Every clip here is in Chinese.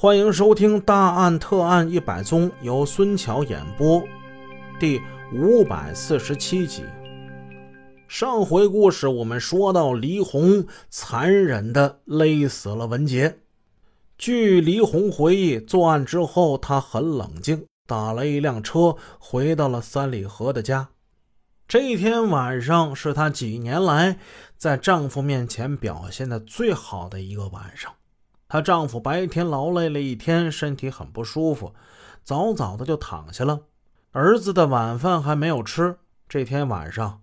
欢迎收听《大案特案一百宗》，由孙桥演播，第五百四十七集。上回故事我们说到，黎红残忍的勒死了文杰。据黎红回忆，作案之后他很冷静，打了一辆车回到了三里河的家。这一天晚上是她几年来在丈夫面前表现的最好的一个晚上。她丈夫白天劳累了一天，身体很不舒服，早早的就躺下了。儿子的晚饭还没有吃。这天晚上，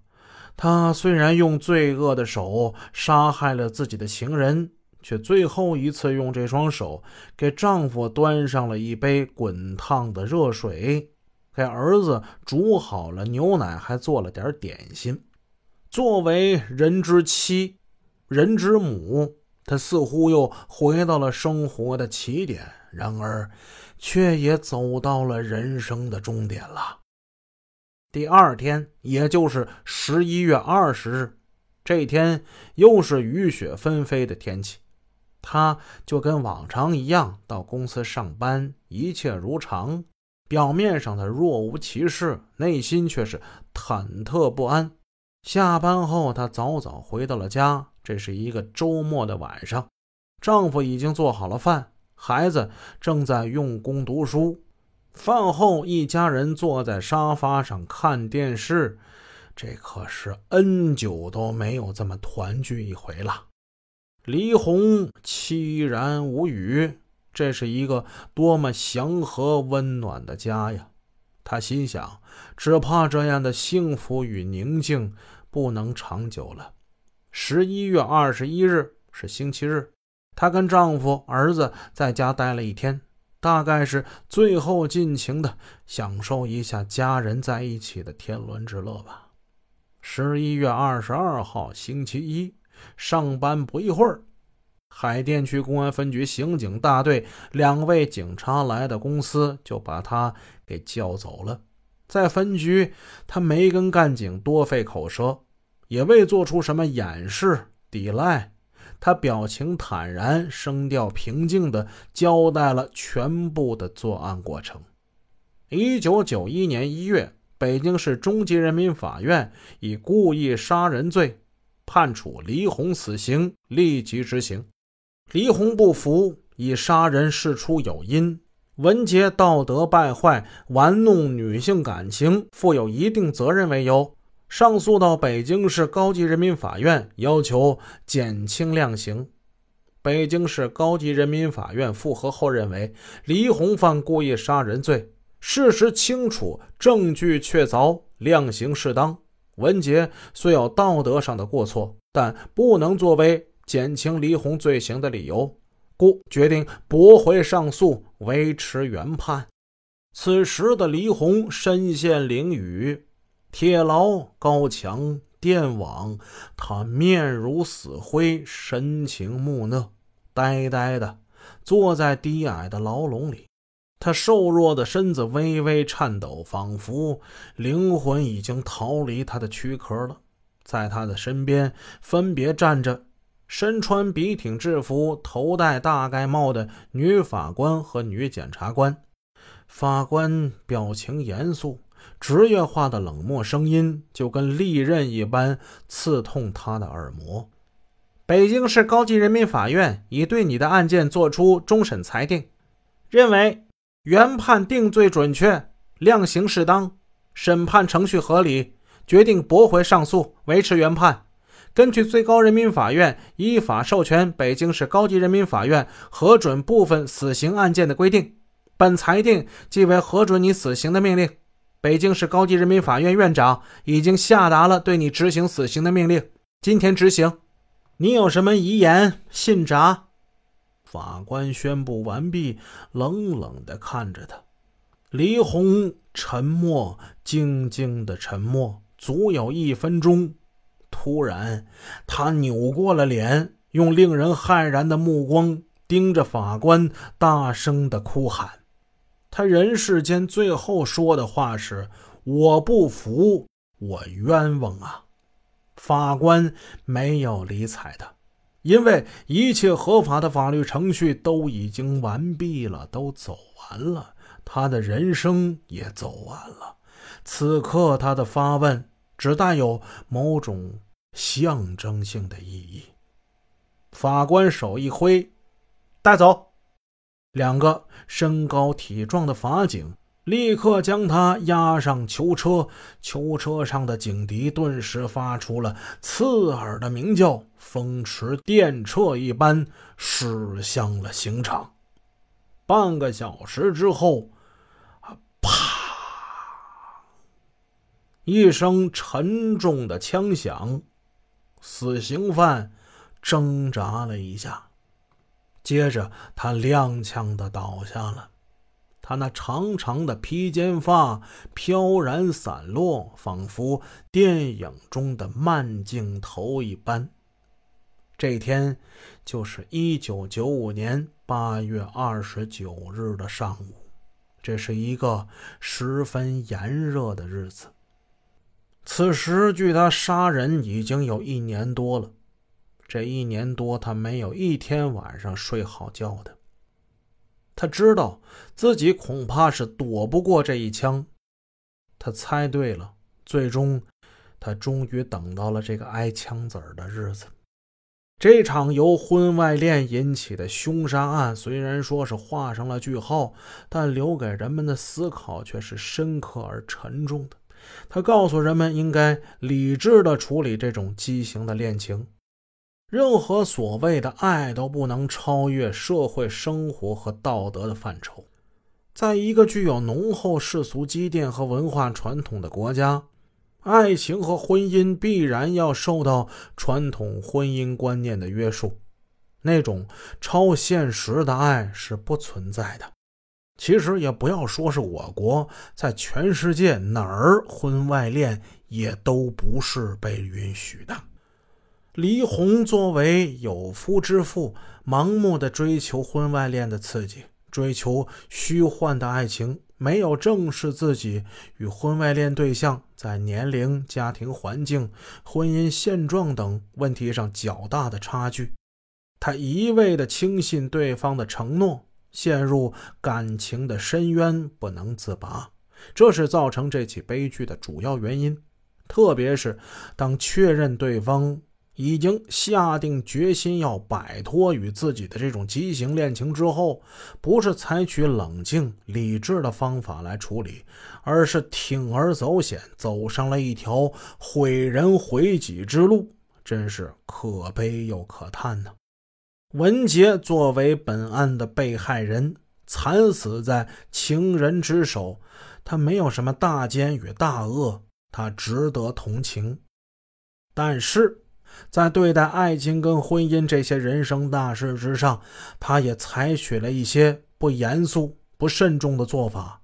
她虽然用罪恶的手杀害了自己的情人，却最后一次用这双手给丈夫端上了一杯滚烫的热水，给儿子煮好了牛奶，还做了点点心。作为人之妻，人之母。他似乎又回到了生活的起点，然而，却也走到了人生的终点了。第二天，也就是十一月二十日，这天又是雨雪纷飞的天气，他就跟往常一样到公司上班，一切如常。表面上他若无其事，内心却是忐忑不安。下班后，他早早回到了家。这是一个周末的晚上，丈夫已经做好了饭，孩子正在用功读书。饭后，一家人坐在沙发上看电视，这可是 N 久都没有这么团聚一回了。黎红凄然无语，这是一个多么祥和温暖的家呀！她心想，只怕这样的幸福与宁静不能长久了。十一月二十一日是星期日，她跟丈夫、儿子在家待了一天，大概是最后尽情的享受一下家人在一起的天伦之乐吧。十一月二十二号星期一，上班不一会儿，海淀区公安分局刑警大队两位警察来的公司，就把他给叫走了。在分局，他没跟干警多费口舌。也未做出什么掩饰抵赖，他表情坦然，声调平静地交代了全部的作案过程。一九九一年一月，北京市中级人民法院以故意杀人罪判处黎红死刑，立即执行。黎红不服，以杀人事出有因，文杰道德败坏，玩弄女性感情，负有一定责任为由。上诉到北京市高级人民法院，要求减轻量刑。北京市高级人民法院复核后认为，黎红犯故意杀人罪，事实清楚，证据确凿，量刑适当。文杰虽有道德上的过错，但不能作为减轻黎红罪行的理由，故决定驳回上诉，维持原判。此时的黎红身陷囹圄。铁牢、高墙、电网，他面如死灰，神情木讷，呆呆的坐在低矮的牢笼里。他瘦弱的身子微微颤抖，仿佛灵魂已经逃离他的躯壳了。在他的身边，分别站着身穿笔挺制服、头戴大盖帽的女法官和女检察官。法官表情严肃。职业化的冷漠声音就跟利刃一般刺痛他的耳膜。北京市高级人民法院已对你的案件作出终审裁定，认为原判定罪准确，量刑适当，审判程序合理，决定驳回上诉，维持原判。根据最高人民法院依法授权北京市高级人民法院核准部分死刑案件的规定，本裁定即为核准你死刑的命令。北京市高级人民法院院长已经下达了对你执行死刑的命令，今天执行。你有什么遗言？信札。法官宣布完毕，冷冷地看着他。黎红沉默，静静的沉默，足有一分钟。突然，他扭过了脸，用令人骇然的目光盯着法官，大声的哭喊。他人世间最后说的话是：“我不服，我冤枉啊！”法官没有理睬他，因为一切合法的法律程序都已经完毕了，都走完了，他的人生也走完了。此刻他的发问只带有某种象征性的意义。法官手一挥，带走。两个身高体壮的法警立刻将他押上囚车，囚车上的警笛顿时发出了刺耳的鸣叫，风驰电掣一般驶向了刑场。半个小时之后，啪！一声沉重的枪响，死刑犯挣扎了一下。接着，他踉跄的倒下了。他那长长的披肩发飘然散落，仿佛电影中的慢镜头一般。这天就是一九九五年八月二十九日的上午，这是一个十分炎热的日子。此时，距他杀人已经有一年多了。这一年多，他没有一天晚上睡好觉的。他知道自己恐怕是躲不过这一枪。他猜对了，最终，他终于等到了这个挨枪子儿的日子。这场由婚外恋引起的凶杀案，虽然说是画上了句号，但留给人们的思考却是深刻而沉重的。他告诉人们，应该理智地处理这种畸形的恋情。任何所谓的爱都不能超越社会生活和道德的范畴。在一个具有浓厚世俗积淀和文化传统的国家，爱情和婚姻必然要受到传统婚姻观念的约束。那种超现实的爱是不存在的。其实也不要说是我国，在全世界哪儿婚外恋也都不是被允许的。黎红作为有夫之妇，盲目的追求婚外恋的刺激，追求虚幻的爱情，没有正视自己与婚外恋对象在年龄、家庭环境、婚姻现状等问题上较大的差距。他一味的轻信对方的承诺。陷入感情的深渊不能自拔，这是造成这起悲剧的主要原因。特别是当确认对方已经下定决心要摆脱与自己的这种畸形恋情之后，不是采取冷静理智的方法来处理，而是铤而走险，走上了一条毁人毁己之路，真是可悲又可叹呢。文杰作为本案的被害人，惨死在情人之手，他没有什么大奸与大恶，他值得同情。但是，在对待爱情跟婚姻这些人生大事之上，他也采取了一些不严肃、不慎重的做法，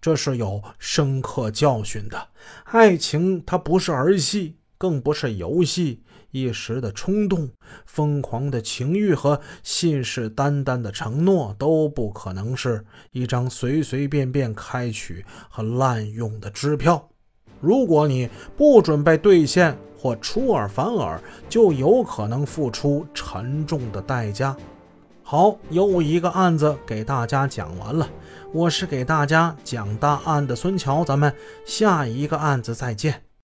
这是有深刻教训的。爱情它不是儿戏，更不是游戏。一时的冲动、疯狂的情欲和信誓旦旦的承诺都不可能是一张随随便便开取和滥用的支票。如果你不准备兑现或出尔反尔，就有可能付出沉重的代价。好，又一个案子给大家讲完了。我是给大家讲大案的孙桥，咱们下一个案子再见。